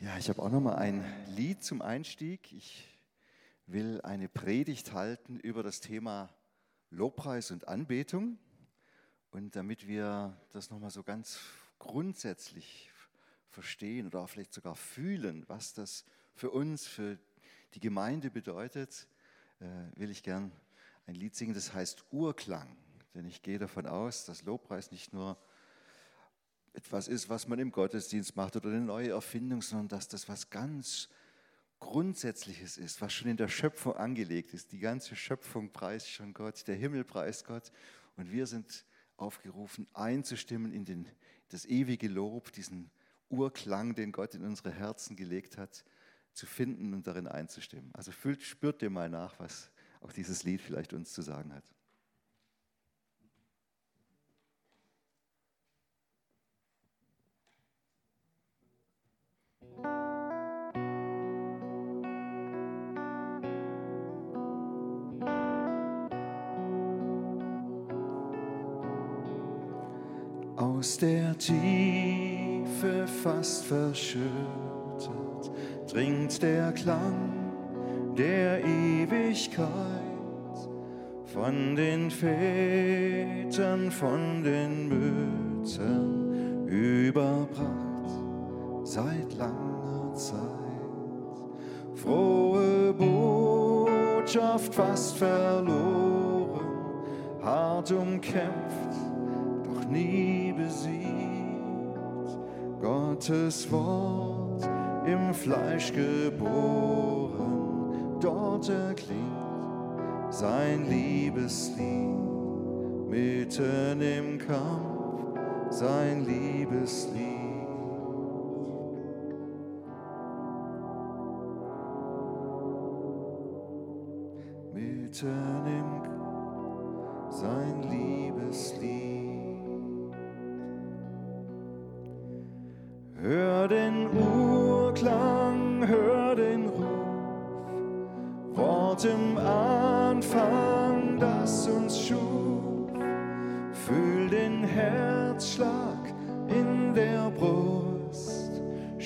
Ja, ich habe auch noch mal ein Lied zum Einstieg. Ich will eine Predigt halten über das Thema Lobpreis und Anbetung. Und damit wir das noch mal so ganz grundsätzlich verstehen oder vielleicht sogar fühlen, was das für uns, für die Gemeinde bedeutet, äh, will ich gern ein Lied singen, das heißt Urklang. Denn ich gehe davon aus, dass Lobpreis nicht nur etwas ist, was man im Gottesdienst macht oder eine neue Erfindung, sondern dass das was ganz Grundsätzliches ist, was schon in der Schöpfung angelegt ist. Die ganze Schöpfung preist schon Gott, der Himmel preist Gott und wir sind aufgerufen, einzustimmen in den, das ewige Lob, diesen Urklang, den Gott in unsere Herzen gelegt hat, zu finden und darin einzustimmen. Also fühlt, spürt dir mal nach, was auch dieses Lied vielleicht uns zu sagen hat. Aus der Tiefe fast verschüttet dringt der Klang der Ewigkeit von den Vätern, von den Müttern überbracht seit langer Zeit. Frohe Botschaft fast verloren, hart umkämpft, nie Gottes Wort im Fleisch geboren, dort erklingt sein Liebeslied, mitten im Kampf sein Liebeslied. Mitten im sein Liebeslied.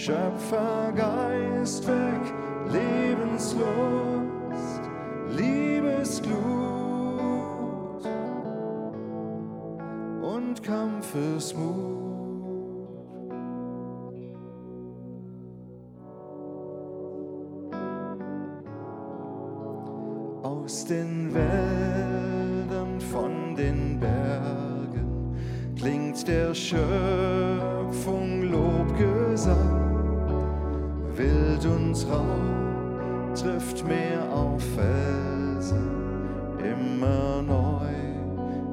Schöpfergeist weg, Lebenslust, Liebesglut und Kampfesmut. aus den Wäldern, von den Bergen klingt der Schöpfung Rau trifft Meer auf Felsen, immer neu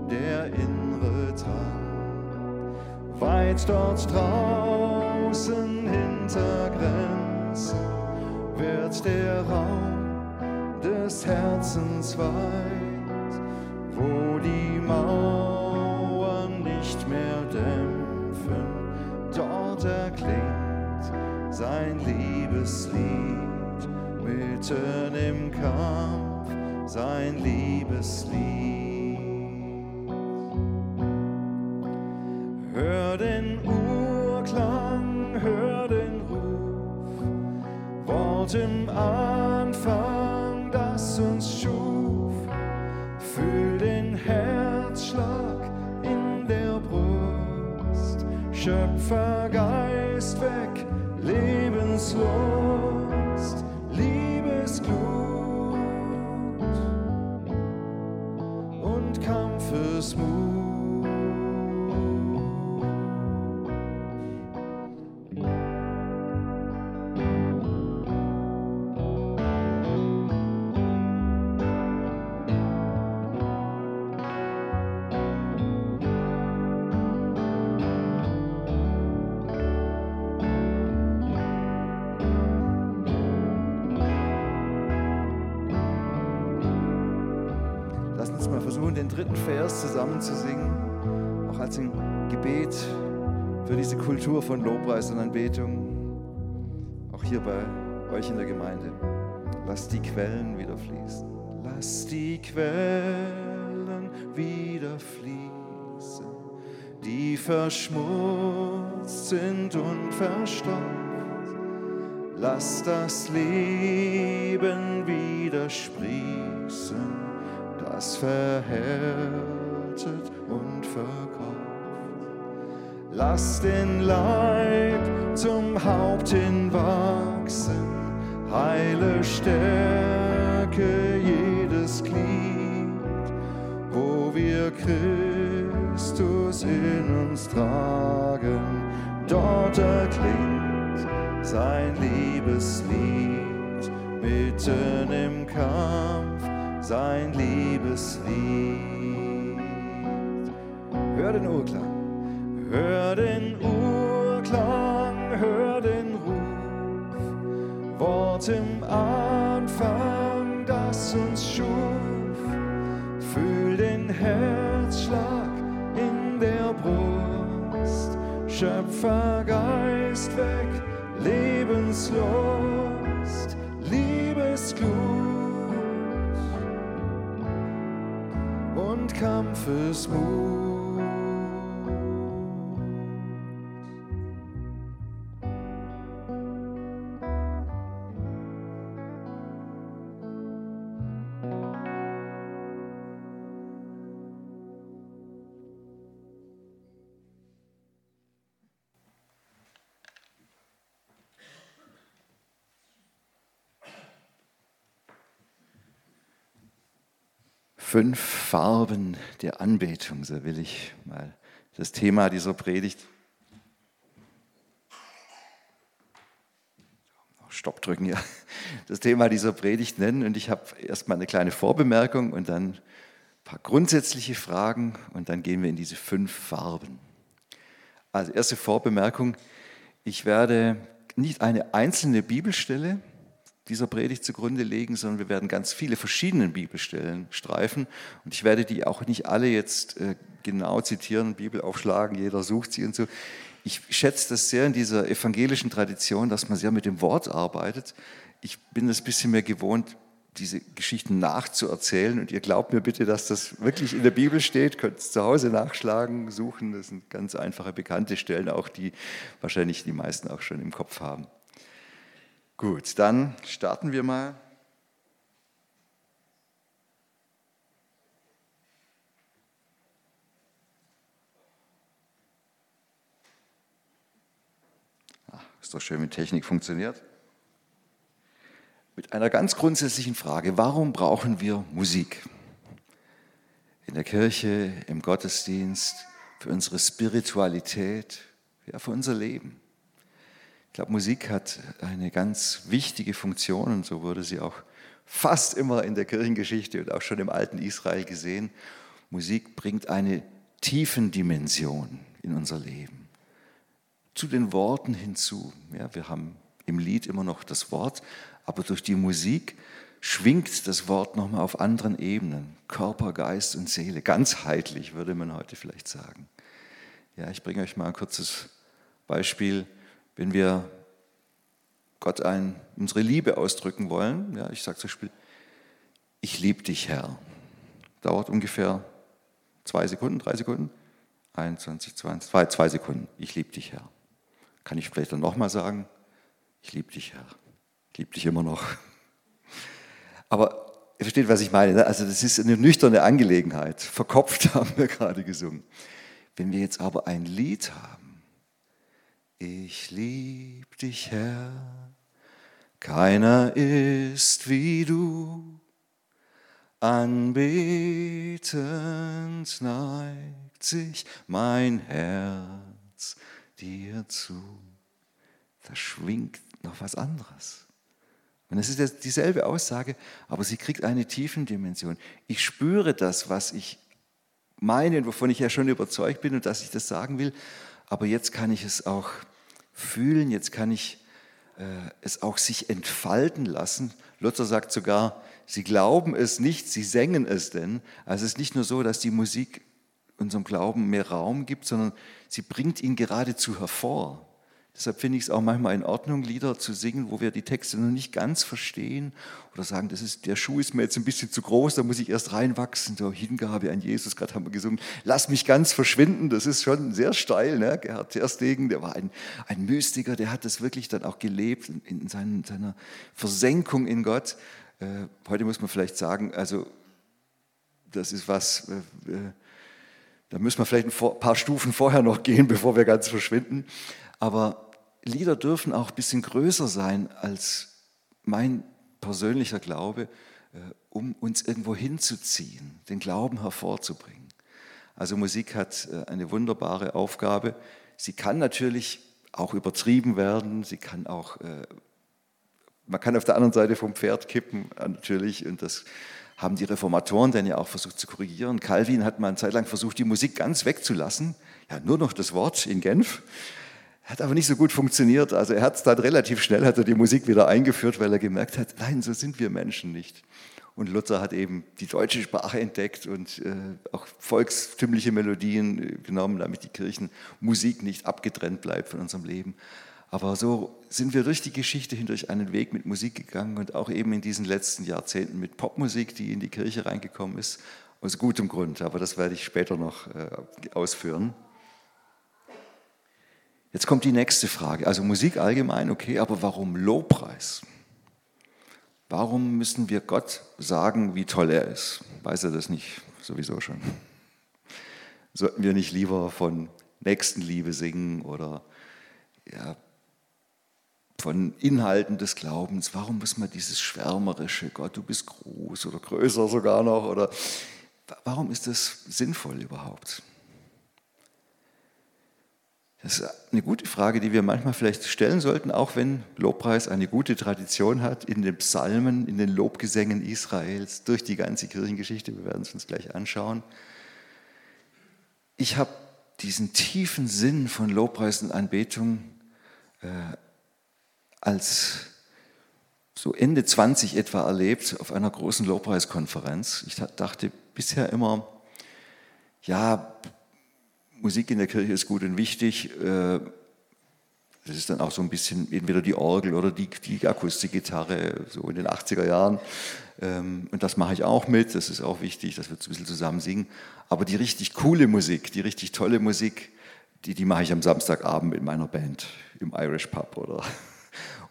der innere Drang. Weit dort draußen hinter Grenzen wird der Raum des Herzens weit, wo die Mauern mitten im Kampf sein Liebeslied. Kampfesmut. Dritten Vers zusammen zu singen, auch als ein Gebet für diese Kultur von Lobpreis und Anbetung, auch hier bei euch in der Gemeinde. Lasst die Quellen wieder fließen. Lasst die Quellen wieder fließen, die verschmutzt sind und verstopft. Lass das Leben wieder sprießen, das verhärtet und verkauft. Lass den Leib zum Haupt hinwachsen, heile Stärke jedes Glied, wo wir Christus in uns tragen, dort erklingt sein Liebeslied, mitten im Kampf sein Liebeslied. Hör den Urklang, hör den Urklang, hör den Ruf, Wort im Anfang, das uns schuf, fühl den Herzschlag in der Brust, Schöpfergeist weg, Lebenslust, und Kampfesmut. Fünf Farben der Anbetung, so will ich mal das Thema dieser Predigt. Stopp drücken, ja. Das Thema dieser Predigt nennen. Und ich habe erstmal eine kleine Vorbemerkung und dann ein paar grundsätzliche Fragen und dann gehen wir in diese fünf Farben. Also erste Vorbemerkung, ich werde nicht eine einzelne Bibelstelle dieser Predigt zugrunde legen, sondern wir werden ganz viele verschiedene Bibelstellen streifen. Und ich werde die auch nicht alle jetzt äh, genau zitieren, Bibel aufschlagen, jeder sucht sie und so. Ich schätze das sehr in dieser evangelischen Tradition, dass man sehr mit dem Wort arbeitet. Ich bin es ein bisschen mehr gewohnt, diese Geschichten nachzuerzählen. Und ihr glaubt mir bitte, dass das wirklich in der Bibel steht. Könnt es zu Hause nachschlagen, suchen. Das sind ganz einfache, bekannte Stellen, auch die wahrscheinlich die meisten auch schon im Kopf haben. Gut, dann starten wir mal. Ach, ist doch schön, wie Technik funktioniert. Mit einer ganz grundsätzlichen Frage, warum brauchen wir Musik? In der Kirche, im Gottesdienst, für unsere Spiritualität, ja, für unser Leben. Ich glaube, Musik hat eine ganz wichtige Funktion und so wurde sie auch fast immer in der Kirchengeschichte und auch schon im alten Israel gesehen. Musik bringt eine Tiefendimension in unser Leben. Zu den Worten hinzu. Ja, wir haben im Lied immer noch das Wort, aber durch die Musik schwingt das Wort nochmal auf anderen Ebenen. Körper, Geist und Seele. Ganzheitlich würde man heute vielleicht sagen. Ja, ich bringe euch mal ein kurzes Beispiel wenn wir Gott ein, unsere Liebe ausdrücken wollen, ja, ich sage zum Beispiel, ich liebe dich, Herr. Dauert ungefähr zwei Sekunden, drei Sekunden, 21, 20, zwei, zwei Sekunden. Ich liebe dich, Herr. Kann ich vielleicht dann nochmal sagen, ich liebe dich, Herr. Ich liebe dich immer noch. Aber ihr versteht, was ich meine. Ne? Also das ist eine nüchterne Angelegenheit. Verkopft haben wir gerade gesungen. Wenn wir jetzt aber ein Lied haben, ich lieb dich, Herr, keiner ist wie du. Anbetend neigt sich mein Herz dir zu. Da schwingt noch was anderes. Und es ist dieselbe Aussage, aber sie kriegt eine tiefen Dimension. Ich spüre das, was ich meine und wovon ich ja schon überzeugt bin und dass ich das sagen will, aber jetzt kann ich es auch fühlen, jetzt kann ich äh, es auch sich entfalten lassen. Luther sagt sogar, sie glauben es nicht, sie sängen es denn. Also es ist nicht nur so, dass die Musik unserem Glauben mehr Raum gibt, sondern sie bringt ihn geradezu hervor. Deshalb finde ich es auch manchmal in Ordnung, Lieder zu singen, wo wir die Texte noch nicht ganz verstehen oder sagen, das ist, der Schuh ist mir jetzt ein bisschen zu groß, da muss ich erst reinwachsen. So Hingabe an Jesus, gerade haben wir gesungen, lass mich ganz verschwinden, das ist schon sehr steil. Ne? Gerhard Terstegen, der war ein, ein Mystiker, der hat das wirklich dann auch gelebt in, in seinen, seiner Versenkung in Gott. Äh, heute muss man vielleicht sagen, also das ist was, äh, äh da müssen wir vielleicht ein paar Stufen vorher noch gehen, bevor wir ganz verschwinden. Aber Lieder dürfen auch ein bisschen größer sein als mein persönlicher Glaube, äh, um uns irgendwo hinzuziehen, den Glauben hervorzubringen. Also Musik hat äh, eine wunderbare Aufgabe. Sie kann natürlich auch übertrieben werden, sie kann auch, äh, man kann auf der anderen Seite vom Pferd kippen, natürlich, und das haben die Reformatoren dann ja auch versucht zu korrigieren. Calvin hat mal eine Zeit lang versucht, die Musik ganz wegzulassen, ja, nur noch das Wort in Genf. Hat aber nicht so gut funktioniert. Also er hat es dann relativ schnell, hat er die Musik wieder eingeführt, weil er gemerkt hat, nein, so sind wir Menschen nicht. Und Luther hat eben die deutsche Sprache entdeckt und äh, auch volkstümliche Melodien äh, genommen, damit die Kirchenmusik nicht abgetrennt bleibt von unserem Leben. Aber so sind wir durch die Geschichte hindurch einen Weg mit Musik gegangen und auch eben in diesen letzten Jahrzehnten mit Popmusik, die in die Kirche reingekommen ist, aus gutem Grund. Aber das werde ich später noch äh, ausführen. Jetzt kommt die nächste Frage. Also Musik allgemein, okay, aber warum Lobpreis? Warum müssen wir Gott sagen, wie toll er ist? Weiß er das nicht sowieso schon? Sollten wir nicht lieber von Nächstenliebe singen oder ja, von Inhalten des Glaubens? Warum muss man dieses schwärmerische, Gott, du bist groß oder größer sogar noch? Oder warum ist das sinnvoll überhaupt? Das ist eine gute Frage, die wir manchmal vielleicht stellen sollten, auch wenn Lobpreis eine gute Tradition hat in den Psalmen, in den Lobgesängen Israels, durch die ganze Kirchengeschichte. Wir werden es uns gleich anschauen. Ich habe diesen tiefen Sinn von Lobpreis und Anbetung äh, als so Ende 20 etwa erlebt auf einer großen Lobpreiskonferenz. Ich dachte bisher immer, ja, Musik in der Kirche ist gut und wichtig. Äh, das ist dann auch so ein bisschen entweder die Orgel oder die, die Akustikgitarre, so in den 80er Jahren. Ähm, und das mache ich auch mit, das ist auch wichtig, dass wir ein bisschen zusammen singen. Aber die richtig coole Musik, die richtig tolle Musik, die, die mache ich am Samstagabend mit meiner Band im Irish Pub oder,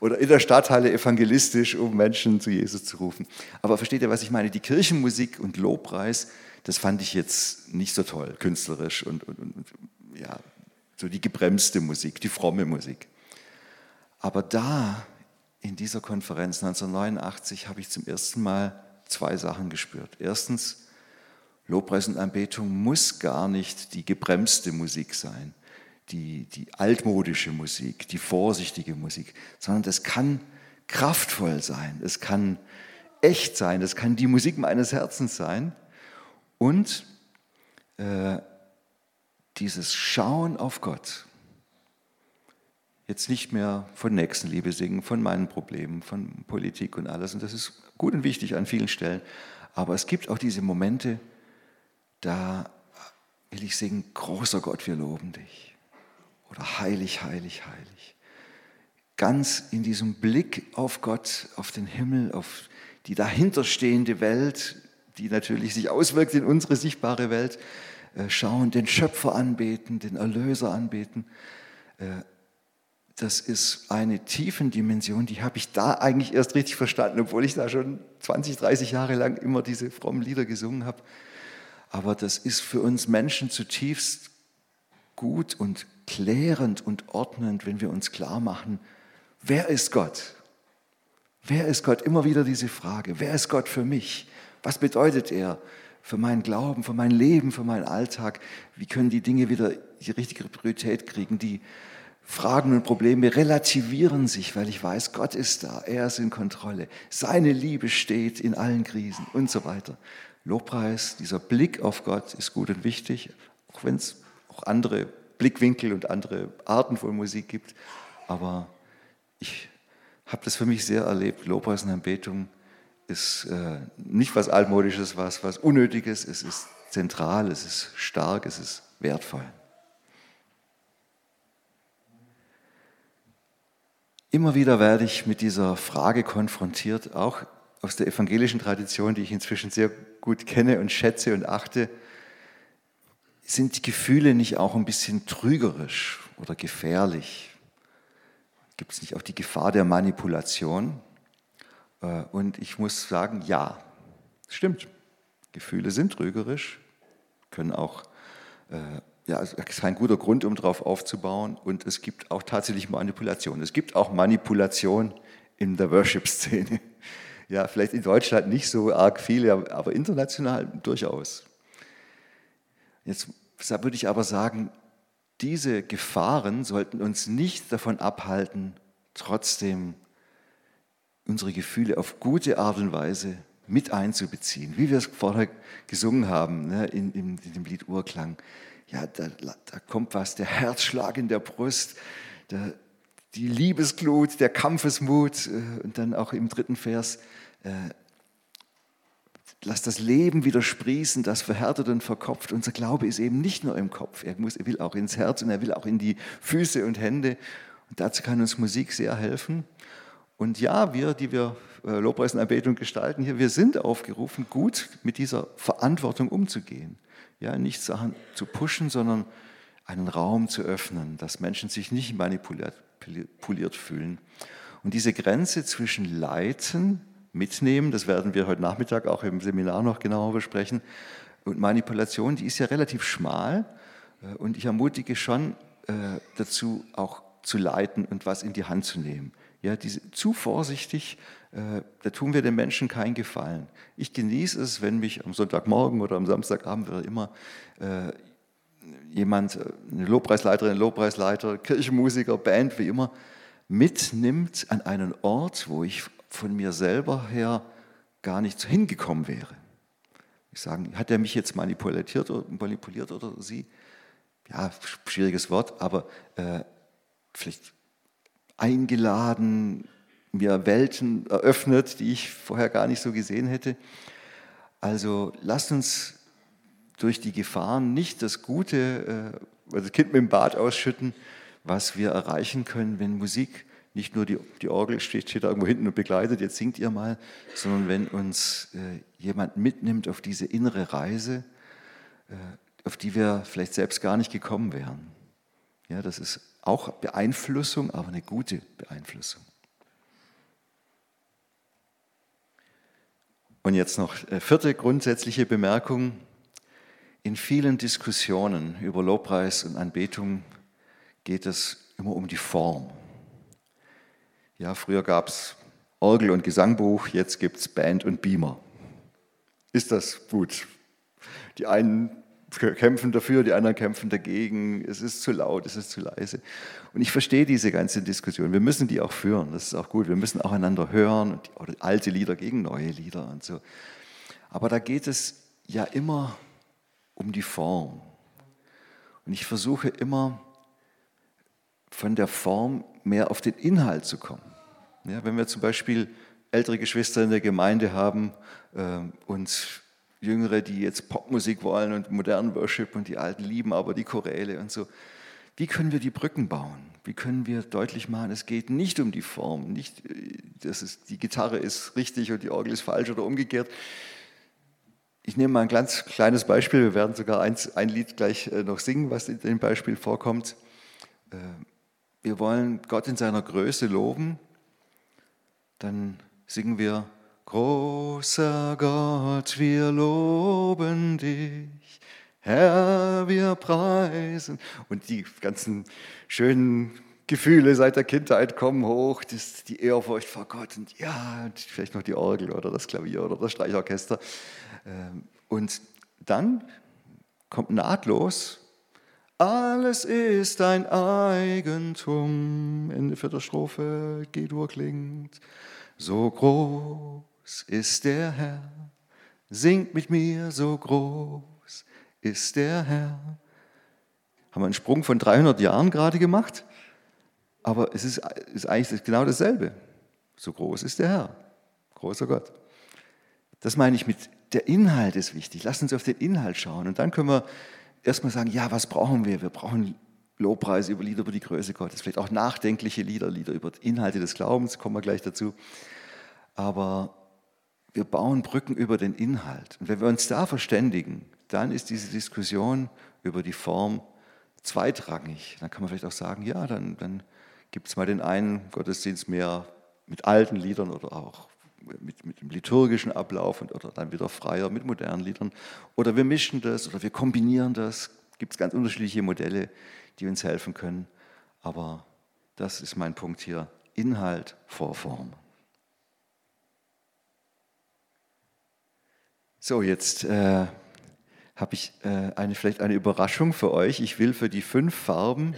oder in der Stadthalle evangelistisch, um Menschen zu Jesus zu rufen. Aber versteht ihr, was ich meine? Die Kirchenmusik und Lobpreis, das fand ich jetzt nicht so toll, künstlerisch und, und, und ja, so die gebremste Musik, die fromme Musik. Aber da, in dieser Konferenz 1989, habe ich zum ersten Mal zwei Sachen gespürt. Erstens, Lobpreis und Anbetung muss gar nicht die gebremste Musik sein, die, die altmodische Musik, die vorsichtige Musik, sondern das kann kraftvoll sein, es kann echt sein, es kann die Musik meines Herzens sein und äh, dieses Schauen auf Gott. Jetzt nicht mehr von Nächstenliebe singen, von meinen Problemen, von Politik und alles. Und das ist gut und wichtig an vielen Stellen. Aber es gibt auch diese Momente, da will ich singen, großer Gott, wir loben dich. Oder heilig, heilig, heilig. Ganz in diesem Blick auf Gott, auf den Himmel, auf die dahinterstehende Welt, die natürlich sich auswirkt in unsere sichtbare Welt, äh, schauen, den Schöpfer anbeten, den Erlöser anbeten. Äh, das ist eine tiefen Dimension, die habe ich da eigentlich erst richtig verstanden, obwohl ich da schon 20, 30 Jahre lang immer diese frommen Lieder gesungen habe. Aber das ist für uns Menschen zutiefst gut und klärend und ordnend, wenn wir uns klar machen, wer ist Gott? Wer ist Gott? Immer wieder diese Frage, wer ist Gott für mich? Was bedeutet er für meinen Glauben, für mein Leben, für meinen Alltag? Wie können die Dinge wieder die richtige Priorität kriegen? Die Fragen und Probleme relativieren sich, weil ich weiß, Gott ist da, er ist in Kontrolle, seine Liebe steht in allen Krisen und so weiter. Lobpreis, dieser Blick auf Gott ist gut und wichtig, auch wenn es auch andere Blickwinkel und andere Arten von Musik gibt. Aber ich habe das für mich sehr erlebt, Lobpreis und Anbetung ist äh, nicht was Altmodisches, was, was Unnötiges, es ist zentral, es ist stark, es ist wertvoll. Immer wieder werde ich mit dieser Frage konfrontiert, auch aus der evangelischen Tradition, die ich inzwischen sehr gut kenne und schätze und achte. Sind die Gefühle nicht auch ein bisschen trügerisch oder gefährlich? Gibt es nicht auch die Gefahr der Manipulation? Äh, und ich muss sagen, ja, stimmt. Gefühle sind trügerisch, können auch, äh, ja, ist kein guter Grund, um darauf aufzubauen. Und es gibt auch tatsächlich Manipulation. Es gibt auch Manipulation in der Worship-Szene. Ja, vielleicht in Deutschland nicht so arg viele, aber international durchaus. Jetzt würde ich aber sagen, diese Gefahren sollten uns nicht davon abhalten, trotzdem unsere Gefühle auf gute Art und Weise mit einzubeziehen, wie wir es vorher gesungen haben ne, in, in, in, dem Lied Urklang. Ja, da, da, kommt was, der Herzschlag in der Brust, der, die Liebesglut, der Kampfesmut äh, und dann auch im dritten Vers, äh, lass das Leben wieder sprießen, das verhärtet und verkopft. Unser Glaube ist eben nicht nur im Kopf, er, muss, er will auch ins Herz und er will auch in die Füße und Hände. Und dazu kann uns Musik sehr helfen. Und ja, wir, die wir äh, Lobpreis und Anbetung gestalten hier, wir sind aufgerufen, gut mit dieser Verantwortung umzugehen. Ja, nicht Sachen zu pushen, sondern einen Raum zu öffnen, dass Menschen sich nicht manipuliert, manipuliert fühlen. Und diese Grenze zwischen Leiten, Mitnehmen, das werden wir heute Nachmittag auch im Seminar noch genauer besprechen, und Manipulation, die ist ja relativ schmal. Äh, und ich ermutige schon äh, dazu, auch zu leiten und was in die Hand zu nehmen. Ja, diese, zu vorsichtig, äh, da tun wir den Menschen keinen Gefallen. Ich genieße es, wenn mich am Sonntagmorgen oder am Samstagabend oder immer jemand, eine Lobpreisleiterin, Lobpreisleiter, Kirchenmusiker, Band, wie immer, mitnimmt an einen Ort, wo ich von mir selber her gar nicht hingekommen wäre. Ich sage, hat er mich jetzt manipuliert oder, manipuliert oder sie? Ja, schwieriges Wort, aber äh, vielleicht eingeladen, mir Welten eröffnet, die ich vorher gar nicht so gesehen hätte. Also lasst uns durch die Gefahren nicht das Gute, äh, also das Kind mit dem Bad ausschütten, was wir erreichen können, wenn Musik nicht nur die, die Orgel steht, steht da irgendwo hinten und begleitet, jetzt singt ihr mal, sondern wenn uns äh, jemand mitnimmt auf diese innere Reise, äh, auf die wir vielleicht selbst gar nicht gekommen wären. Ja, das ist auch Beeinflussung, aber eine gute Beeinflussung. Und jetzt noch äh, vierte grundsätzliche Bemerkung. In vielen Diskussionen über Lobpreis und Anbetung geht es immer um die Form. Ja, früher gab es Orgel und Gesangbuch, jetzt gibt es Band und Beamer. Ist das gut? Die einen kämpfen dafür, die anderen kämpfen dagegen, es ist zu laut, es ist zu leise. Und ich verstehe diese ganze Diskussion. Wir müssen die auch führen, das ist auch gut. Wir müssen auch einander hören, oder alte Lieder gegen neue Lieder und so. Aber da geht es ja immer um die Form. Und ich versuche immer von der Form mehr auf den Inhalt zu kommen. Ja, wenn wir zum Beispiel ältere Geschwister in der Gemeinde haben äh, und Jüngere, die jetzt Popmusik wollen und modernen Worship und die Alten lieben aber die Choräle und so. Wie können wir die Brücken bauen? Wie können wir deutlich machen, es geht nicht um die Form, nicht, dass es, die Gitarre ist richtig und die Orgel ist falsch oder umgekehrt. Ich nehme mal ein ganz kleines Beispiel. Wir werden sogar eins, ein Lied gleich äh, noch singen, was in dem Beispiel vorkommt. Äh, wir wollen Gott in seiner Größe loben. Dann singen wir Großer Gott, wir loben dich, Herr, wir preisen. Und die ganzen schönen Gefühle seit der Kindheit kommen hoch, das, die Ehrfurcht vor Gott und ja, vielleicht noch die Orgel oder das Klavier oder das Streichorchester. Ähm, und dann kommt nahtlos, alles ist dein Eigentum. Ende vierter Strophe, G-Dur klingt so groß ist der Herr. Singt mit mir, so groß ist der Herr. Haben wir einen Sprung von 300 Jahren gerade gemacht, aber es ist, ist eigentlich genau dasselbe. So groß ist der Herr, großer Gott. Das meine ich mit, der Inhalt ist wichtig. Lass uns auf den Inhalt schauen und dann können wir erstmal sagen, ja, was brauchen wir? Wir brauchen Lobpreise, über Lieder über die Größe Gottes, vielleicht auch nachdenkliche Lieder, Lieder über Inhalte des Glaubens, kommen wir gleich dazu. Aber wir bauen Brücken über den Inhalt. Und wenn wir uns da verständigen, dann ist diese Diskussion über die Form zweitrangig. Dann kann man vielleicht auch sagen, ja, dann, dann gibt es mal den einen Gottesdienst mehr mit alten Liedern oder auch mit, mit dem liturgischen Ablauf und, oder dann wieder freier mit modernen Liedern. Oder wir mischen das oder wir kombinieren das. Gibt es ganz unterschiedliche Modelle, die uns helfen können. Aber das ist mein Punkt hier. Inhalt vor Form. So, jetzt äh, habe ich äh, eine, vielleicht eine Überraschung für euch. Ich will für die fünf Farben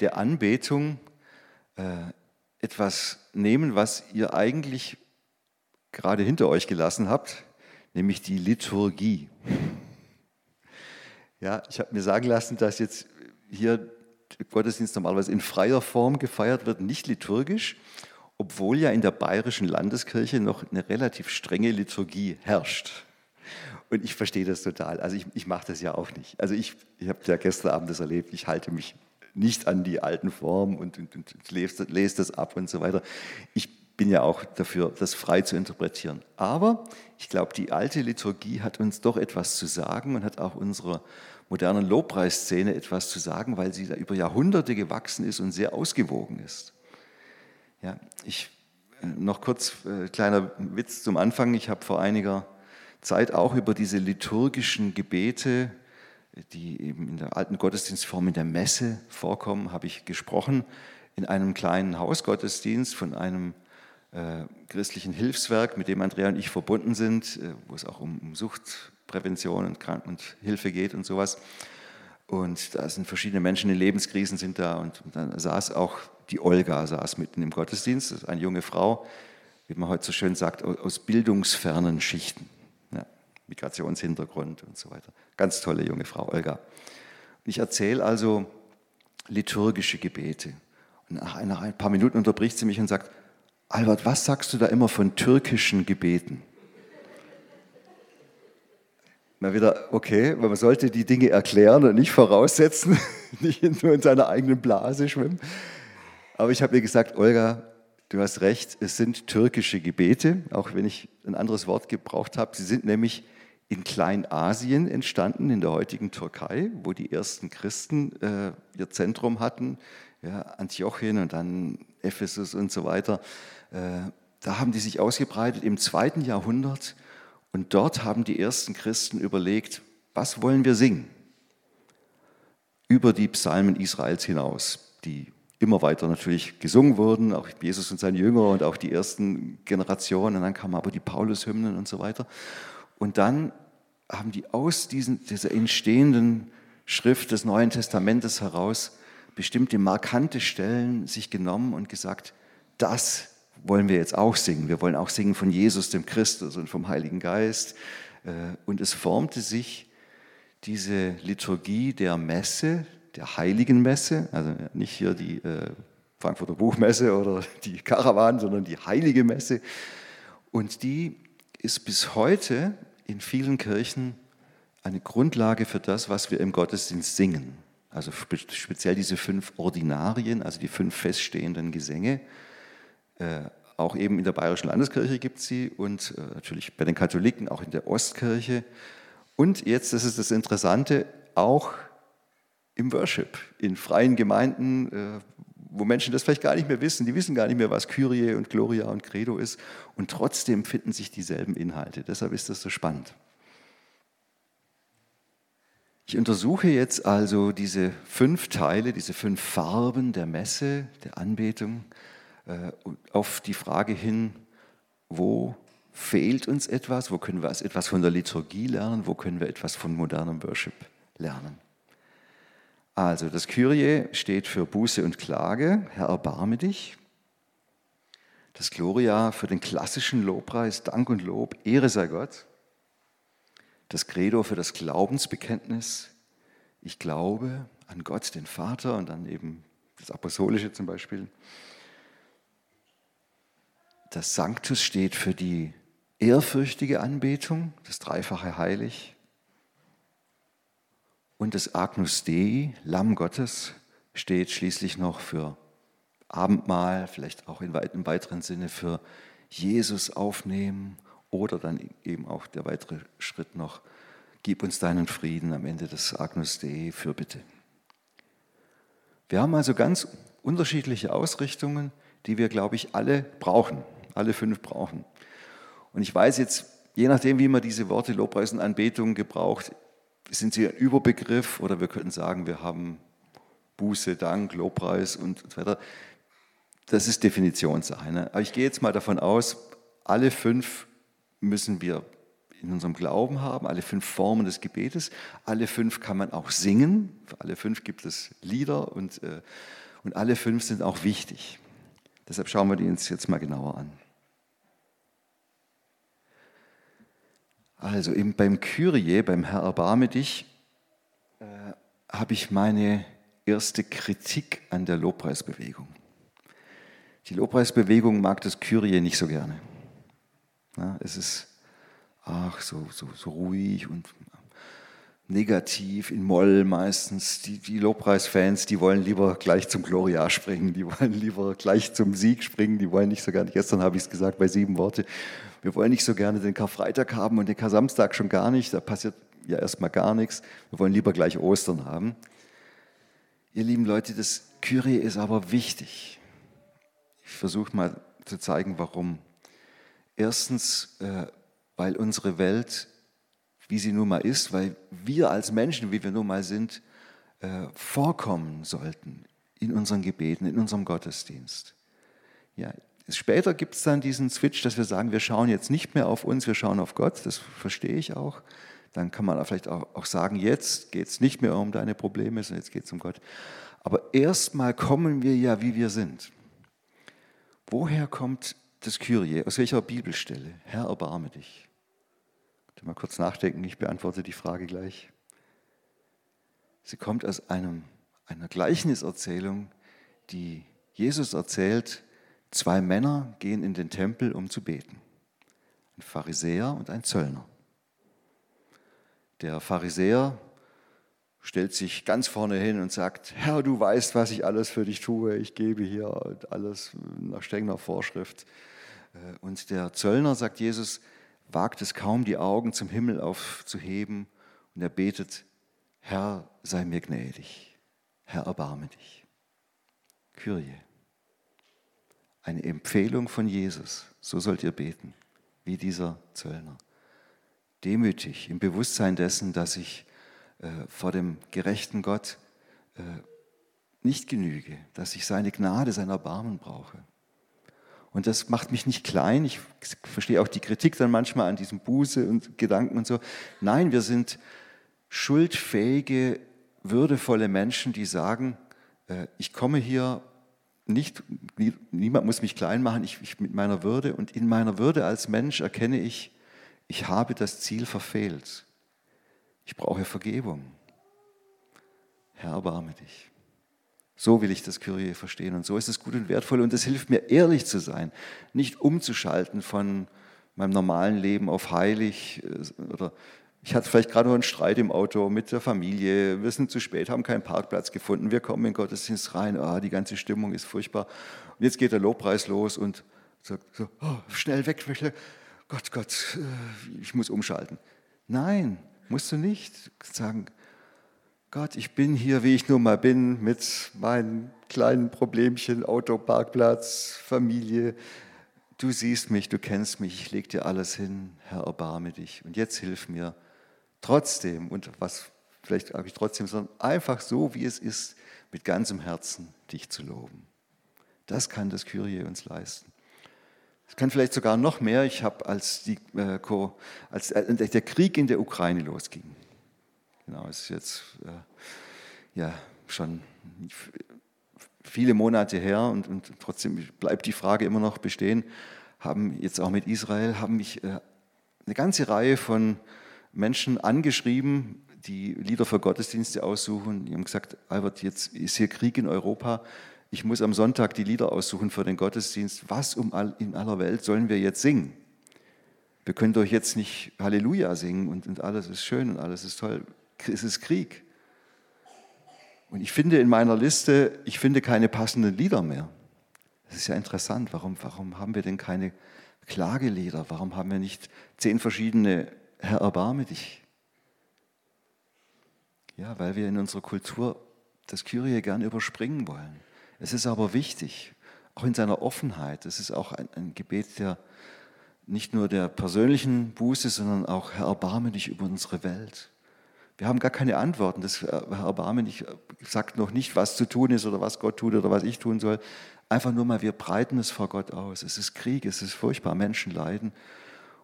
der Anbetung äh, etwas nehmen, was ihr eigentlich gerade hinter euch gelassen habt, nämlich die Liturgie. Ja, ich habe mir sagen lassen, dass jetzt hier Gottesdienst normalerweise in freier Form gefeiert wird, nicht liturgisch, obwohl ja in der bayerischen Landeskirche noch eine relativ strenge Liturgie herrscht. Und ich verstehe das total. Also ich, ich mache das ja auch nicht. Also ich, ich habe ja gestern Abend das erlebt, ich halte mich nicht an die alten Formen und, und, und lese, lese das ab und so weiter. Ich bin ja auch dafür, das frei zu interpretieren. Aber ich glaube, die alte Liturgie hat uns doch etwas zu sagen und hat auch unserer modernen Lobpreisszene etwas zu sagen, weil sie da über Jahrhunderte gewachsen ist und sehr ausgewogen ist. Ja, ich, äh, noch kurz äh, kleiner Witz zum Anfang. Ich habe vor einiger Zeit auch über diese liturgischen Gebete, die eben in der alten Gottesdienstform in der Messe vorkommen, habe ich gesprochen in einem kleinen Hausgottesdienst von einem äh, christlichen Hilfswerk, mit dem Andrea und ich verbunden sind, äh, wo es auch um, um Suchtprävention und, Kranken und Hilfe geht und sowas. Und da sind verschiedene Menschen in Lebenskrisen sind da und, dann saß auch die Olga saß mitten im Gottesdienst, das ist eine junge Frau, wie man heute so schön sagt, aus bildungsfernen Schichten. Migrationshintergrund und so weiter. Ganz tolle junge Frau, Olga. Ich erzähle also liturgische Gebete. Und nach ein paar Minuten unterbricht sie mich und sagt, Albert, was sagst du da immer von türkischen Gebeten? Mal wieder, okay, man sollte die Dinge erklären und nicht voraussetzen, nicht nur in seiner eigenen Blase schwimmen. Aber ich habe ihr gesagt, Olga, du hast recht, es sind türkische Gebete, auch wenn ich ein anderes Wort gebraucht habe. Sie sind nämlich in Kleinasien entstanden, in der heutigen Türkei, wo die ersten Christen äh, ihr Zentrum hatten, ja, Antiochien und dann Ephesus und so weiter. Äh, da haben die sich ausgebreitet im zweiten Jahrhundert und dort haben die ersten Christen überlegt, was wollen wir singen? Über die Psalmen Israels hinaus, die immer weiter natürlich gesungen wurden, auch Jesus und seine Jünger und auch die ersten Generationen. Und dann kamen aber die Paulushymnen und so weiter. Und dann haben die aus diesen, dieser entstehenden Schrift des Neuen Testamentes heraus bestimmte markante Stellen sich genommen und gesagt, das wollen wir jetzt auch singen. Wir wollen auch singen von Jesus, dem Christus und vom Heiligen Geist. Äh, und es formte sich diese Liturgie der Messe, der Heiligen Messe, also nicht hier die äh, Frankfurter Buchmesse oder die Karawan, sondern die Heilige Messe. Und die ist bis heute in vielen Kirchen eine Grundlage für das, was wir im Gottesdienst singen. Also speziell diese fünf Ordinarien, also die fünf feststehenden Gesänge. Äh, auch eben in der Bayerischen Landeskirche gibt es sie und äh, natürlich bei den Katholiken auch in der Ostkirche. Und jetzt, das ist das Interessante, auch im Worship, in freien Gemeinden, äh, wo Menschen das vielleicht gar nicht mehr wissen. Die wissen gar nicht mehr, was Kyrie und Gloria und Credo ist. Und trotzdem finden sich dieselben Inhalte. Deshalb ist das so spannend. Ich untersuche jetzt also diese fünf Teile, diese fünf Farben der Messe, der Anbetung, auf die Frage hin, wo fehlt uns etwas, wo können wir etwas von der Liturgie lernen, wo können wir etwas von modernem Worship lernen. Also das Kyrie steht für Buße und Klage, Herr erbarme dich. Das Gloria für den klassischen Lobpreis, Dank und Lob, Ehre sei Gott. Das Credo für das Glaubensbekenntnis, ich glaube an Gott, den Vater und dann eben das Apostolische zum Beispiel. Das Sanctus steht für die ehrfürchtige Anbetung, das dreifache Heilig und das Agnus Dei, Lamm Gottes, steht schließlich noch für Abendmahl, vielleicht auch in im weiteren Sinne für Jesus aufnehmen oder dann eben auch der weitere Schritt noch, gib uns deinen Frieden am Ende des Agnus Dei für bitte. Wir haben also ganz unterschiedliche Ausrichtungen, die wir, glaube ich, alle brauchen, alle fünf brauchen. Und ich weiß jetzt, je nachdem, wie man diese Worte Lobpreis und Anbetung gebraucht, sind sie ein Überbegriff oder wir könnten sagen, wir haben Buße, Dank, Lobpreis und so weiter. Das ist Definitionssache. Ne? Aber ich gehe jetzt mal davon aus, alle fünf müssen wir in unserem Glauben haben, alle fünf Formen des Gebetes. Alle fünf kann man auch singen. Für alle fünf gibt es Lieder und, äh, und alle fünf sind auch wichtig. Deshalb schauen wir die uns jetzt mal genauer an. Also eben beim Kyrie, beim Herr erbarme dich, äh, habe ich meine erste Kritik an der Lobpreisbewegung. Die Lobpreisbewegung mag das Kyrie nicht so gerne. Ja, es ist ach, so, so, so ruhig und negativ, in Moll meistens. Die, die Lobpreisfans, die wollen lieber gleich zum Gloria springen, die wollen lieber gleich zum Sieg springen, die wollen nicht so gerne, gestern habe ich es gesagt bei sieben Worte, wir wollen nicht so gerne den Karfreitag haben und den Kar-Samstag schon gar nicht, da passiert ja erstmal gar nichts, wir wollen lieber gleich Ostern haben. Ihr lieben Leute, das Kyrie ist aber wichtig. Ich versuche mal zu zeigen, warum. Erstens, äh, weil unsere Welt, wie sie nun mal ist, weil wir als Menschen, wie wir nun mal sind, äh, vorkommen sollten in unseren Gebeten, in unserem Gottesdienst. Ja, später gibt es dann diesen Switch, dass wir sagen, wir schauen jetzt nicht mehr auf uns, wir schauen auf Gott, das verstehe ich auch. Dann kann man vielleicht auch sagen, jetzt geht es nicht mehr um deine Probleme, sondern jetzt geht es um Gott. Aber erstmal kommen wir ja, wie wir sind. Woher kommt das Kyrie? Aus welcher Bibelstelle? Herr, erbarme dich. Mal kurz nachdenken, ich beantworte die Frage gleich. Sie kommt aus einem, einer Gleichniserzählung, die Jesus erzählt, zwei Männer gehen in den Tempel, um zu beten. Ein Pharisäer und ein Zöllner. Der Pharisäer stellt sich ganz vorne hin und sagt, Herr, du weißt, was ich alles für dich tue, ich gebe hier alles nach strenger Vorschrift. Und der Zöllner, sagt Jesus, wagt es kaum, die Augen zum Himmel aufzuheben und er betet, Herr, sei mir gnädig, Herr, erbarme dich. Kyrie. Eine Empfehlung von Jesus, so sollt ihr beten, wie dieser Zöllner. Demütig, im Bewusstsein dessen, dass ich äh, vor dem gerechten Gott äh, nicht genüge, dass ich seine Gnade, sein Erbarmen brauche. Und das macht mich nicht klein. Ich verstehe auch die Kritik dann manchmal an diesem Buße und Gedanken und so. Nein, wir sind schuldfähige, würdevolle Menschen, die sagen, äh, ich komme hier nicht, niemand muss mich klein machen, ich, ich mit meiner Würde. Und in meiner Würde als Mensch erkenne ich, ich habe das Ziel verfehlt. Ich brauche Vergebung. Herr, erbarme dich. So will ich das Kyrie verstehen und so ist es gut und wertvoll und es hilft mir ehrlich zu sein, nicht umzuschalten von meinem normalen Leben auf heilig äh, oder ich hatte vielleicht gerade noch einen Streit im Auto mit der Familie, wir sind zu spät, haben keinen Parkplatz gefunden, wir kommen in Gottesdienst rein, ah, die ganze Stimmung ist furchtbar und jetzt geht der Lobpreis los und sagt so, oh, schnell weg, Gott, Gott, äh, ich muss umschalten. Nein, musst du nicht sagen, Gott, ich bin hier, wie ich nun mal bin, mit meinen kleinen Problemchen, Autoparkplatz, Familie. Du siehst mich, du kennst mich, ich lege dir alles hin, Herr, erbarme dich. Und jetzt hilf mir trotzdem, und was vielleicht habe ich trotzdem, sondern einfach so, wie es ist, mit ganzem Herzen dich zu loben. Das kann das Kyrie uns leisten. Es kann vielleicht sogar noch mehr. Ich habe, als, die, äh, als äh, der Krieg in der Ukraine losging, Genau, es ist jetzt äh, ja schon viele Monate her und, und, trotzdem bleibt die Frage immer noch bestehen. Haben jetzt auch mit Israel haben mich äh, eine ganze Reihe von Menschen angeschrieben, die Lieder für Gottesdienste aussuchen. Die haben gesagt, Albert, jetzt ist hier Krieg in Europa. Ich muss am Sonntag die Lieder aussuchen für den Gottesdienst. Was um all, in aller Welt sollen wir jetzt singen? Wir können doch jetzt nicht Halleluja singen und, und alles ist schön und alles ist toll es ist Krieg. Und ich finde in meiner Liste, ich finde keine passenden Lieder mehr. Das ist ja interessant. Warum, warum haben wir denn keine Klagelieder? Warum haben wir nicht zehn verschiedene Herr, erbarme dich? Ja, weil wir in unserer Kultur das Kyrie gern überspringen wollen. Es ist aber wichtig, auch in seiner Offenheit. Es ist auch ein, ein Gebet der nicht nur der persönlichen Buße, sondern auch, Herr, erbarme dich über unsere Welt. Wir haben gar keine Antworten. Das Herr, erbarme dich sagt noch nicht, was zu tun ist oder was Gott tut oder was ich tun soll. Einfach nur mal, wir breiten es vor Gott aus. Es ist Krieg, es ist furchtbar, Menschen leiden.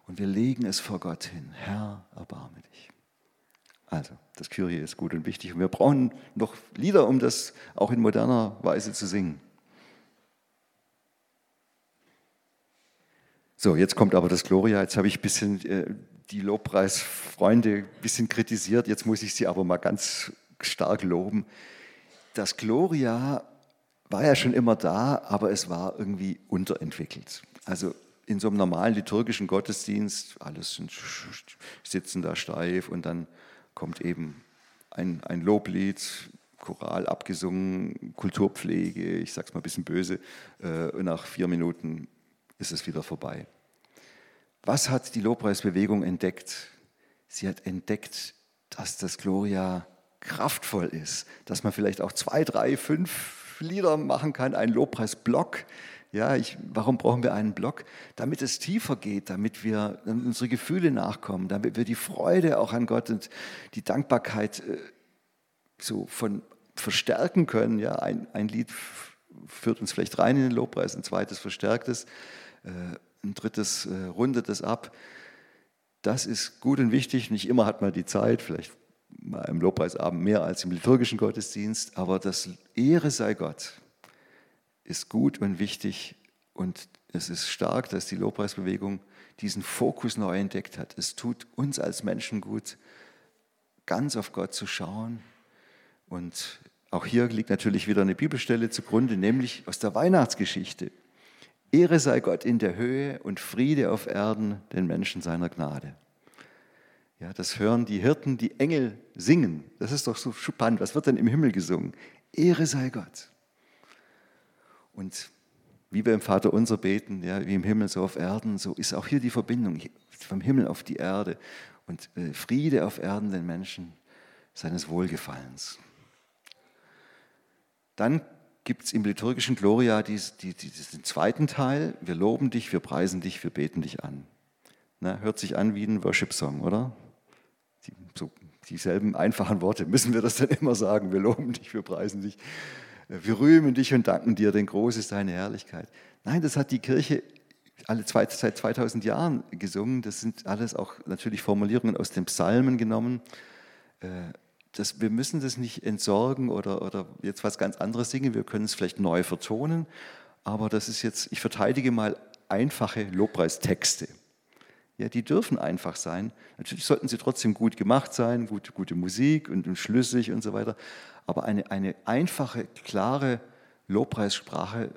Und wir legen es vor Gott hin. Herr, erbarme dich. Also, das Kyrie ist gut und wichtig. Und wir brauchen noch Lieder, um das auch in moderner Weise zu singen. So, jetzt kommt aber das Gloria. Jetzt habe ich ein bisschen äh, die Lobpreisfreunde ein bisschen kritisiert. Jetzt muss ich sie aber mal ganz stark loben. Das Gloria war ja schon immer da, aber es war irgendwie unterentwickelt. Also in so einem normalen liturgischen Gottesdienst, alles sitzen da steif und dann kommt eben ein, ein Loblied, Choral abgesungen, Kulturpflege, ich sage es mal ein bisschen böse, äh, und nach vier Minuten ist es wieder vorbei. Was hat die Lobpreisbewegung entdeckt? Sie hat entdeckt, dass das Gloria kraftvoll ist, dass man vielleicht auch zwei, drei, fünf Lieder machen kann, einen Lobpreisblock. Ja, ich, warum brauchen wir einen Block? Damit es tiefer geht, damit wir unsere Gefühle nachkommen, damit wir die Freude auch an Gott und die Dankbarkeit äh, so von verstärken können. Ja, ein, ein Lied führt uns vielleicht rein in den Lobpreis, ein zweites verstärkt es. Äh, ein drittes äh, rundet es ab. Das ist gut und wichtig. Nicht immer hat man die Zeit, vielleicht mal im Lobpreisabend mehr als im liturgischen Gottesdienst, aber das Ehre sei Gott ist gut und wichtig und es ist stark, dass die Lobpreisbewegung diesen Fokus neu entdeckt hat. Es tut uns als Menschen gut, ganz auf Gott zu schauen. Und auch hier liegt natürlich wieder eine Bibelstelle zugrunde, nämlich aus der Weihnachtsgeschichte. Ehre sei Gott in der Höhe und Friede auf Erden den Menschen seiner Gnade. Ja, das hören die Hirten, die Engel singen. Das ist doch so spannend. Was wird denn im Himmel gesungen? Ehre sei Gott. Und wie wir im Vater unser beten, ja, wie im Himmel so auf Erden, so ist auch hier die Verbindung vom Himmel auf die Erde und äh, Friede auf Erden den Menschen seines Wohlgefallens. Dann gibt es im liturgischen Gloria diesen, diesen zweiten Teil. Wir loben dich, wir preisen dich, wir beten dich an. Na, hört sich an wie ein Worship-Song, oder? Die, so, dieselben einfachen Worte. Müssen wir das dann immer sagen? Wir loben dich, wir preisen dich, wir rühmen dich und danken dir, denn groß ist deine Herrlichkeit. Nein, das hat die Kirche alle zwei, seit 2000 Jahren gesungen. Das sind alles auch natürlich Formulierungen aus den Psalmen genommen. Das, wir müssen das nicht entsorgen oder, oder jetzt was ganz anderes singen. Wir können es vielleicht neu vertonen. Aber das ist jetzt, ich verteidige mal einfache Lobpreistexte. Ja, die dürfen einfach sein. Natürlich sollten sie trotzdem gut gemacht sein, gute, gute Musik und, und schlüssig und so weiter. Aber eine, eine einfache, klare Lobpreissprache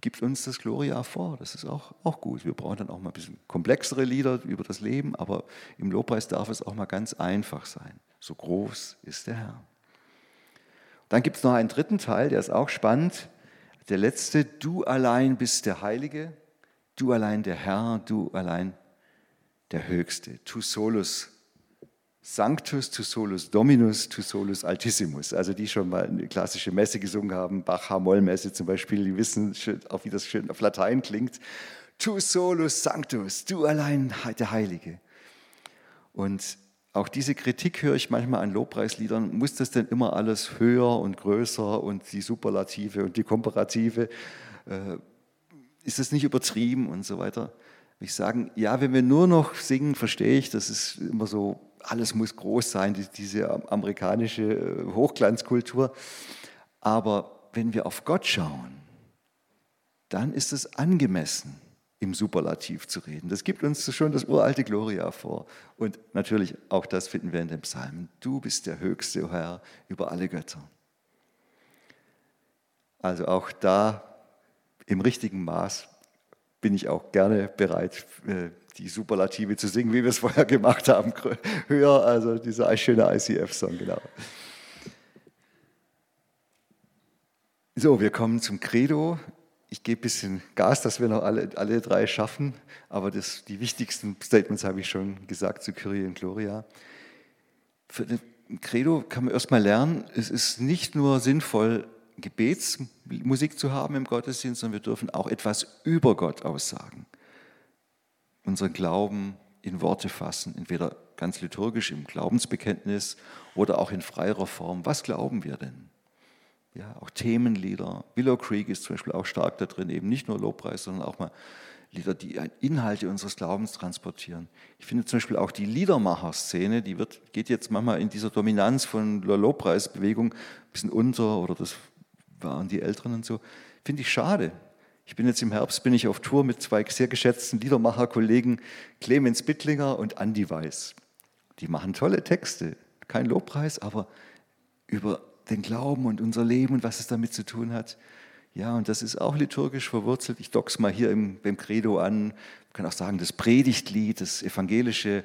gibt uns das Gloria vor. Das ist auch, auch gut. Wir brauchen dann auch mal ein bisschen komplexere Lieder über das Leben, aber im Lobpreis darf es auch mal ganz einfach sein. So groß ist der Herr. Dann gibt es noch einen dritten Teil, der ist auch spannend. Der letzte, du allein bist der Heilige, du allein der Herr, du allein der Höchste. Tu solus Sanctus, tu solus Dominus, tu solus Altissimus. Also die schon mal eine klassische Messe gesungen haben, Bach-H-Moll-Messe zum Beispiel, die wissen auch, wie das schön auf Latein klingt. Tu solus Sanctus, du allein der Heilige. Und auch diese Kritik höre ich manchmal an Lobpreisliedern. Muss das denn immer alles höher und größer und die Superlative und die Komparative? Äh, ist das nicht übertrieben und so weiter? Ich sage, ja, wenn wir nur noch singen, verstehe ich, das ist immer so, alles muss groß sein, diese amerikanische äh, Hochglanzkultur. Aber wenn wir auf Gott schauen, dann ist es angemessen im Superlativ zu reden. Das gibt uns schon das uralte Gloria vor. Und natürlich auch das finden wir in den Psalmen. Du bist der höchste Herr über alle Götter. Also auch da im richtigen Maß bin ich auch gerne bereit, äh, die Superlative zu singen, wie wir es vorher gemacht haben. Höher, also dieser schöne ICF-Song, genau. So, wir kommen zum Credo. Ich gebe ein bisschen Gas, dass wir noch alle, alle drei schaffen, aber das, die wichtigsten Statements habe ich schon gesagt zu Kyrie und Gloria. Für das Credo kann man erstmal lernen, es ist nicht nur sinnvoll, Gebetsmusik zu haben im Gottesdienst, sondern wir dürfen auch etwas über Gott aussagen. Unseren Glauben in Worte fassen, entweder ganz liturgisch im Glaubensbekenntnis oder auch in freier Form. Was glauben wir denn? Ja, auch Themenlieder. Willow Creek ist zum Beispiel auch stark da drin, eben nicht nur Lobpreis, sondern auch mal Lieder, die Inhalte unseres Glaubens transportieren. Ich finde zum Beispiel auch die Liedermacher-Szene, die wird, geht jetzt manchmal in dieser Dominanz von der Lobpreisbewegung ein bisschen unter, oder das waren die Älteren und so. Finde ich schade. Ich bin jetzt im Herbst bin ich auf Tour mit zwei sehr geschätzten Liedermacher-Kollegen, Clemens Bittlinger und Andy Weiß. Die machen tolle Texte, kein Lobpreis, aber über den Glauben und unser Leben und was es damit zu tun hat. Ja, und das ist auch liturgisch verwurzelt. Ich dock's mal hier im, beim Credo an. Man kann auch sagen, das Predigtlied, das evangelische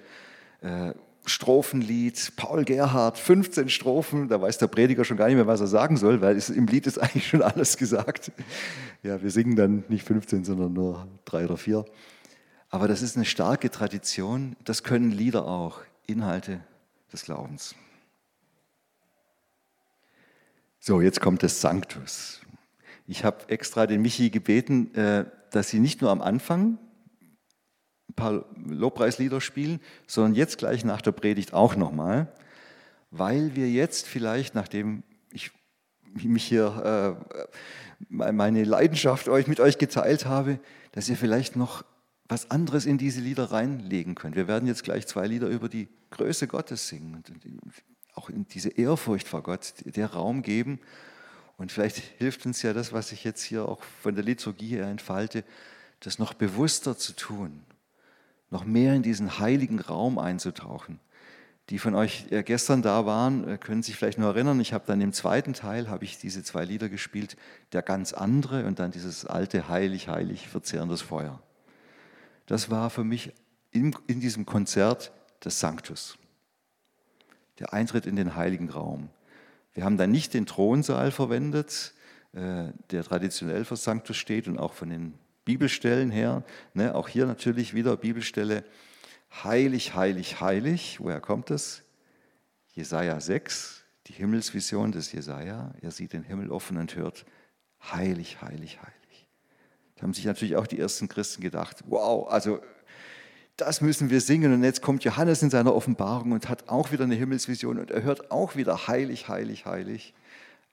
äh, Strophenlied, Paul Gerhard, 15 Strophen, da weiß der Prediger schon gar nicht mehr, was er sagen soll, weil es, im Lied ist eigentlich schon alles gesagt. Ja, wir singen dann nicht 15, sondern nur drei oder vier. Aber das ist eine starke Tradition, das können Lieder auch, Inhalte des Glaubens. So, jetzt kommt das Sanctus. Ich habe extra den Michi gebeten, äh, dass sie nicht nur am Anfang ein paar Lobpreislieder spielen, sondern jetzt gleich nach der Predigt auch nochmal, weil wir jetzt vielleicht, nachdem ich mich hier äh, meine Leidenschaft mit euch geteilt habe, dass ihr vielleicht noch was anderes in diese Lieder reinlegen könnt. Wir werden jetzt gleich zwei Lieder über die Größe Gottes singen auch in diese Ehrfurcht vor Gott, der Raum geben. Und vielleicht hilft uns ja das, was ich jetzt hier auch von der Liturgie her entfalte, das noch bewusster zu tun, noch mehr in diesen heiligen Raum einzutauchen. Die von euch gestern da waren, äh, können sich vielleicht nur erinnern, ich habe dann im zweiten Teil, habe ich diese zwei Lieder gespielt, der ganz andere und dann dieses alte heilig, heilig, verzehrendes Feuer. Das war für mich in, in diesem Konzert das Sanctus der Eintritt in den heiligen Raum. Wir haben dann nicht den Thronsaal verwendet, äh, der traditionell für Sanctus steht und auch von den Bibelstellen her. Ne, auch hier natürlich wieder Bibelstelle. Heilig, heilig, heilig. Woher kommt es? Jesaja 6, die Himmelsvision des Jesaja. Er sieht den Himmel offen und hört heilig, heilig, heilig. Da haben sich natürlich auch die ersten Christen gedacht: Wow, also das müssen wir singen. Und jetzt kommt Johannes in seiner Offenbarung und hat auch wieder eine Himmelsvision und er hört auch wieder heilig, heilig, heilig.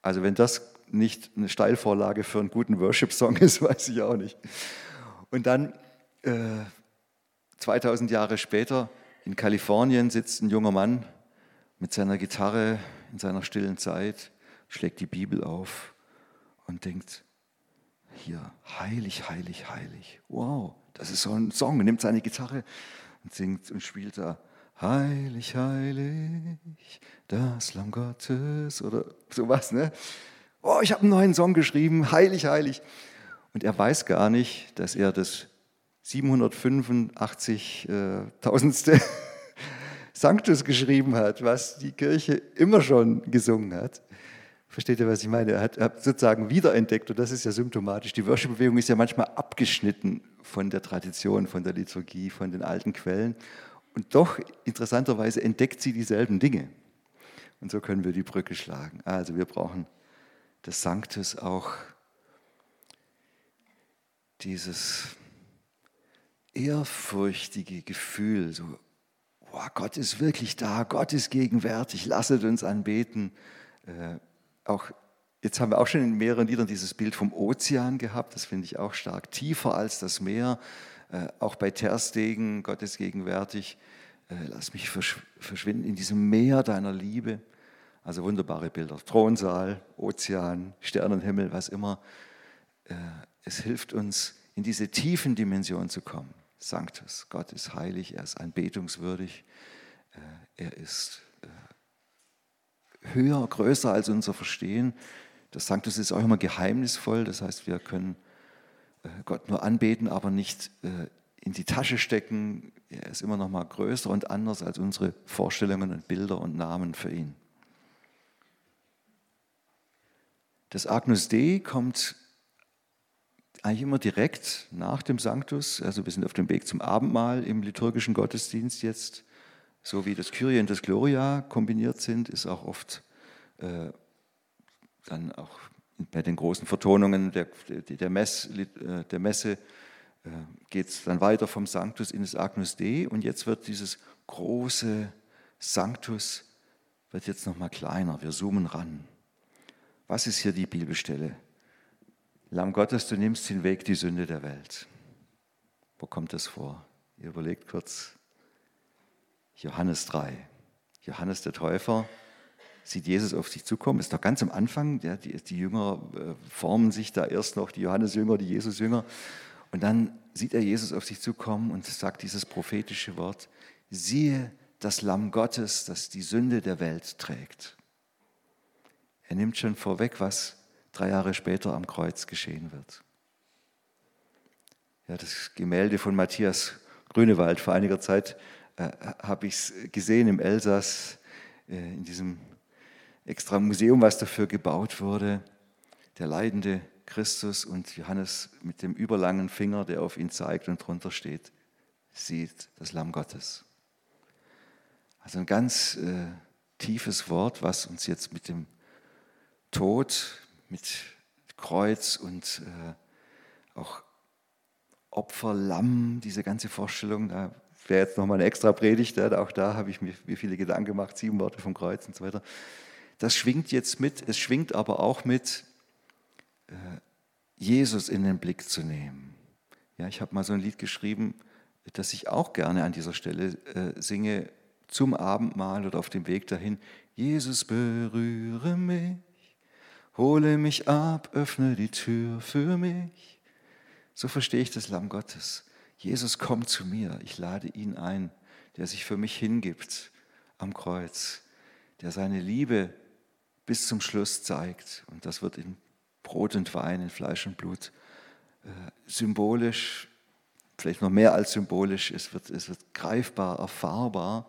Also wenn das nicht eine Steilvorlage für einen guten Worship-Song ist, weiß ich auch nicht. Und dann äh, 2000 Jahre später in Kalifornien sitzt ein junger Mann mit seiner Gitarre in seiner stillen Zeit, schlägt die Bibel auf und denkt, hier, heilig, heilig, heilig. Wow, das ist so ein Song. Er nimmt seine Gitarre und singt und spielt da Heilig, heilig, das Lamm Gottes oder sowas. Ne? Oh, ich habe einen neuen Song geschrieben, heilig, heilig. Und er weiß gar nicht, dass er das 785.000. Äh, Sanctus geschrieben hat, was die Kirche immer schon gesungen hat. Versteht ihr, was ich meine? Er hat, hat sozusagen wiederentdeckt, und das ist ja symptomatisch. Die Worship-Bewegung ist ja manchmal abgeschnitten von der Tradition, von der Liturgie, von den alten Quellen. Und doch, interessanterweise, entdeckt sie dieselben Dinge. Und so können wir die Brücke schlagen. Also wir brauchen das Sanctus auch dieses ehrfurchtige Gefühl, so, wow, Gott ist wirklich da, Gott ist gegenwärtig, lasset uns anbeten. Äh, auch Jetzt haben wir auch schon in mehreren Liedern dieses Bild vom Ozean gehabt, das finde ich auch stark. Tiefer als das Meer, äh, auch bei Terstegen, Gott ist gegenwärtig. Äh, lass mich versch verschwinden in diesem Meer deiner Liebe. Also wunderbare Bilder. Thronsaal, Ozean, Sternenhimmel, was immer. Äh, es hilft uns, in diese tiefen Dimensionen zu kommen. Sanctus, Gott ist heilig, er ist anbetungswürdig, er ist höher, größer als unser Verstehen. Das Sanctus ist auch immer geheimnisvoll, das heißt, wir können äh, Gott nur anbeten, aber nicht äh, in die Tasche stecken. Er ist immer noch mal größer und anders als unsere Vorstellungen und Bilder und Namen für ihn. Das Agnus Dei kommt eigentlich immer direkt nach dem Sanctus. Also wir sind auf dem Weg zum Abendmahl im liturgischen Gottesdienst jetzt. So wie das Kyrie und das Gloria kombiniert sind, ist auch oft äh, dann auch bei den großen Vertonungen der, der, Mess, äh, der Messe äh, geht es dann weiter vom Sanctus in das Agnus Dei und jetzt wird dieses große Sanctus wird jetzt noch mal kleiner. Wir zoomen ran. Was ist hier die Bibelstelle? Lamm Gottes, du nimmst hinweg die Sünde der Welt. Wo kommt das vor? Ihr überlegt kurz. Johannes 3. Johannes der Täufer sieht Jesus auf sich zukommen, ist doch ganz am Anfang, ja, die, die, Jünger äh, formen sich da erst noch, die Johannes-Jünger, die Jesus-Jünger. Und dann sieht er Jesus auf sich zukommen und sagt dieses prophetische Wort, siehe das Lamm Gottes, das die Sünde der Welt trägt. Er nimmt schon vorweg, was drei Jahre später am Kreuz geschehen wird. Ja, das Gemälde von Matthias Grünewald vor einiger Zeit äh, habe ich gesehen im Elsass, äh, in diesem extra Museum, was dafür gebaut wurde. Der leidende Christus und Johannes mit dem überlangen Finger, der auf ihn zeigt und drunter steht, sieht das Lamm Gottes. Also ein ganz äh, tiefes Wort, was uns jetzt mit dem Tod, mit Kreuz und äh, auch Opferlamm, diese ganze Vorstellung, da wäre jetzt nochmal eine extra Predigt, auch da habe ich mir, mir viele Gedanken gemacht, sieben Worte vom Kreuz und so weiter. Das schwingt jetzt mit, es schwingt aber auch mit, äh, Jesus in den Blick zu nehmen. Ja, ich habe mal so ein Lied geschrieben, das ich auch gerne an dieser Stelle äh, singe, zum Abendmahl oder auf dem Weg dahin. Jesus, berühre mich, hole mich ab, öffne die Tür für mich. So verstehe ich das Lamm Gottes. Jesus kommt zu mir, ich lade ihn ein, der sich für mich hingibt am Kreuz, der seine Liebe bis zum Schluss zeigt. Und das wird in Brot und Wein, in Fleisch und Blut äh, symbolisch, vielleicht noch mehr als symbolisch, es wird, es wird greifbar, erfahrbar.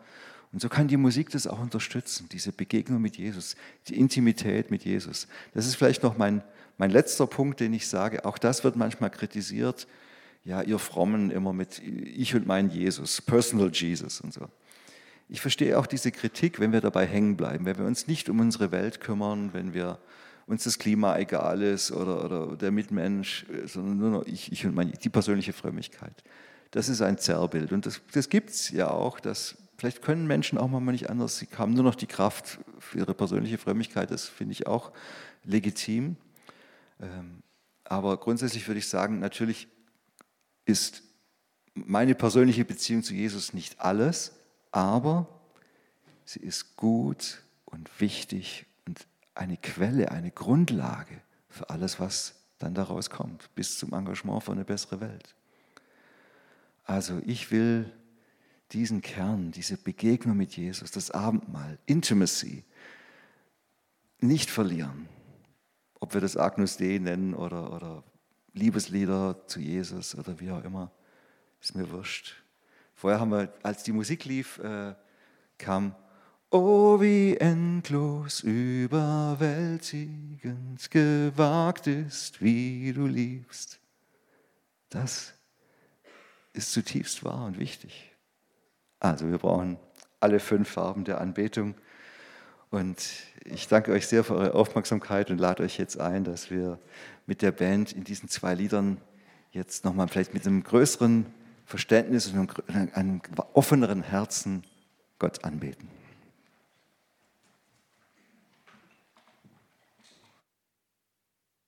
Und so kann die Musik das auch unterstützen, diese Begegnung mit Jesus, die Intimität mit Jesus. Das ist vielleicht noch mein, mein letzter Punkt, den ich sage. Auch das wird manchmal kritisiert. Ja, ihr Frommen immer mit ich und mein Jesus, Personal Jesus und so. Ich verstehe auch diese Kritik, wenn wir dabei hängen bleiben, wenn wir uns nicht um unsere Welt kümmern, wenn wir uns das Klima egal ist oder, oder der Mitmensch, sondern nur noch ich, ich und meine, die persönliche Frömmigkeit. Das ist ein Zerrbild und das, das gibt es ja auch. Dass, vielleicht können Menschen auch manchmal nicht anders, sie haben nur noch die Kraft für ihre persönliche Frömmigkeit, das finde ich auch legitim. Ähm, aber grundsätzlich würde ich sagen, natürlich ist meine persönliche Beziehung zu Jesus nicht alles, aber sie ist gut und wichtig und eine Quelle, eine Grundlage für alles, was dann daraus kommt, bis zum Engagement für eine bessere Welt. Also ich will diesen Kern, diese Begegnung mit Jesus, das Abendmahl, Intimacy, nicht verlieren. Ob wir das Agnus Dei nennen oder, oder Liebeslieder zu Jesus oder wie auch immer, ist mir wurscht. Vorher haben wir, als die Musik lief, äh, kam, Oh, wie endlos überwältigend gewagt ist, wie du liebst. Das ist zutiefst wahr und wichtig. Also wir brauchen alle fünf Farben der Anbetung. Und ich danke euch sehr für eure Aufmerksamkeit und lade euch jetzt ein, dass wir mit der Band in diesen zwei Liedern jetzt nochmal vielleicht mit einem größeren Verständnis und einem offeneren Herzen Gott anbeten.